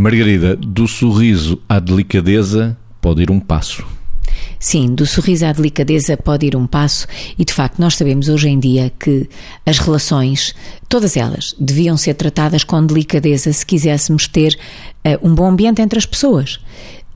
Margarida, do sorriso à delicadeza pode ir um passo. Sim, do sorriso à delicadeza pode ir um passo e de facto nós sabemos hoje em dia que as relações, todas elas, deviam ser tratadas com delicadeza se quiséssemos ter uh, um bom ambiente entre as pessoas.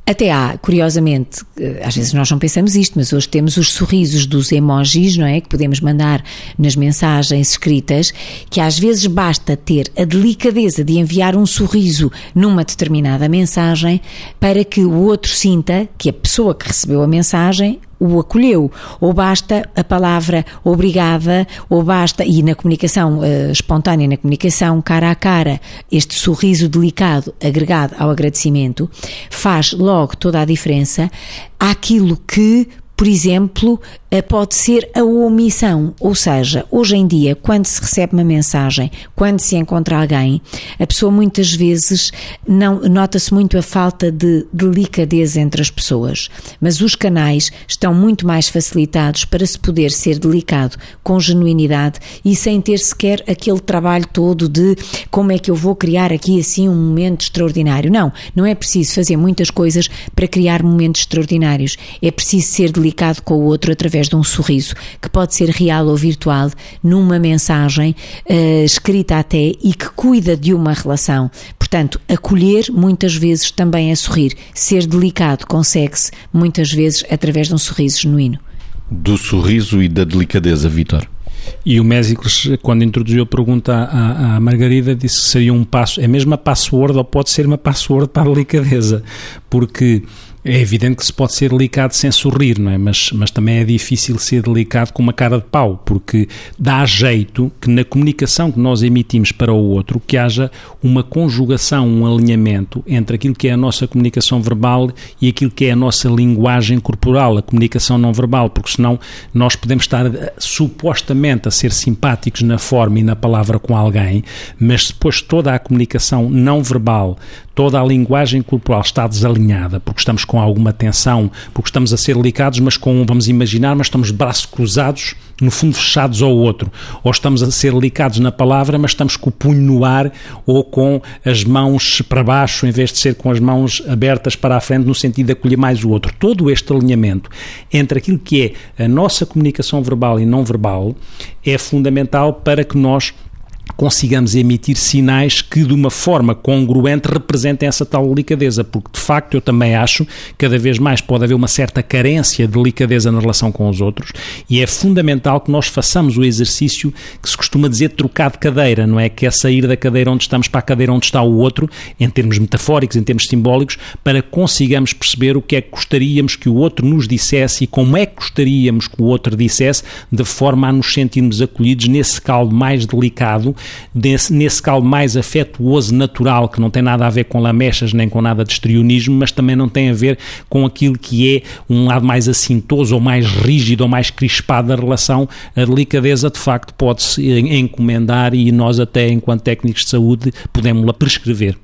Até há, curiosamente, eh, às vezes nós não pensamos isto, mas hoje temos os sorrisos dos emojis, não é? Que podemos mandar nas mensagens escritas, que às vezes basta ter a delicadeza de enviar um sorriso numa determinada mensagem para que o outro sinta que a pessoa que recebeu a mensagem o acolheu. Ou basta a palavra obrigada, ou basta, e na comunicação uh, espontânea, na comunicação cara a cara, este sorriso delicado agregado ao agradecimento faz logo toda a diferença àquilo que por exemplo, eh, pode ser a omissão, ou seja, hoje em dia, quando se recebe uma mensagem, quando se encontra alguém, a pessoa muitas vezes não nota-se muito a falta de delicadeza entre as pessoas, mas os canais estão muito mais facilitados para se poder ser delicado com genuinidade e sem ter sequer aquele trabalho todo de como é que eu vou criar aqui assim um momento extraordinário. Não, não é preciso fazer muitas coisas para criar momentos extraordinários. É preciso ser delicado comunicado com o outro através de um sorriso, que pode ser real ou virtual, numa mensagem uh, escrita até e que cuida de uma relação. Portanto, acolher muitas vezes também é sorrir. Ser delicado consegue-se muitas vezes através de um sorriso genuíno. Do sorriso e da delicadeza, Vitor. E o Mésicles, quando introduziu a pergunta à, à, Margarida, disse que seria um passo, é mesmo a password ou pode ser uma password para a delicadeza, porque é evidente que se pode ser delicado sem sorrir, não é? Mas, mas também é difícil ser delicado com uma cara de pau, porque dá jeito que na comunicação que nós emitimos para o outro que haja uma conjugação, um alinhamento entre aquilo que é a nossa comunicação verbal e aquilo que é a nossa linguagem corporal, a comunicação não verbal, porque senão nós podemos estar eh, supostamente a ser simpáticos na forma e na palavra com alguém, mas depois toda a comunicação não verbal, toda a linguagem corporal está desalinhada, porque estamos com alguma tensão, porque estamos a ser delicados, mas com, vamos imaginar, mas estamos braços cruzados, no fundo fechados ao outro. Ou estamos a ser delicados na palavra, mas estamos com o punho no ar ou com as mãos para baixo, em vez de ser com as mãos abertas para a frente, no sentido de acolher mais o outro. Todo este alinhamento entre aquilo que é a nossa comunicação verbal e não verbal é fundamental para que nós consigamos emitir sinais que de uma forma congruente representem essa tal delicadeza, porque de facto eu também acho cada vez mais pode haver uma certa carência de delicadeza na relação com os outros e é fundamental que nós façamos o exercício que se costuma dizer trocar de cadeira, não é? Que é sair da cadeira onde estamos para a cadeira onde está o outro, em termos metafóricos, em termos simbólicos, para consigamos perceber o que é que gostaríamos que o outro nos dissesse e como é que gostaríamos que o outro dissesse, de forma a nos sentirmos acolhidos nesse caldo mais delicado nesse, nesse caldo mais afetuoso, natural, que não tem nada a ver com lamechas nem com nada de estrionismo, mas também não tem a ver com aquilo que é um lado mais assintoso ou mais rígido ou mais crispado da relação. A delicadeza, de facto, pode-se encomendar e nós, até enquanto técnicos de saúde, podemos-la prescrever.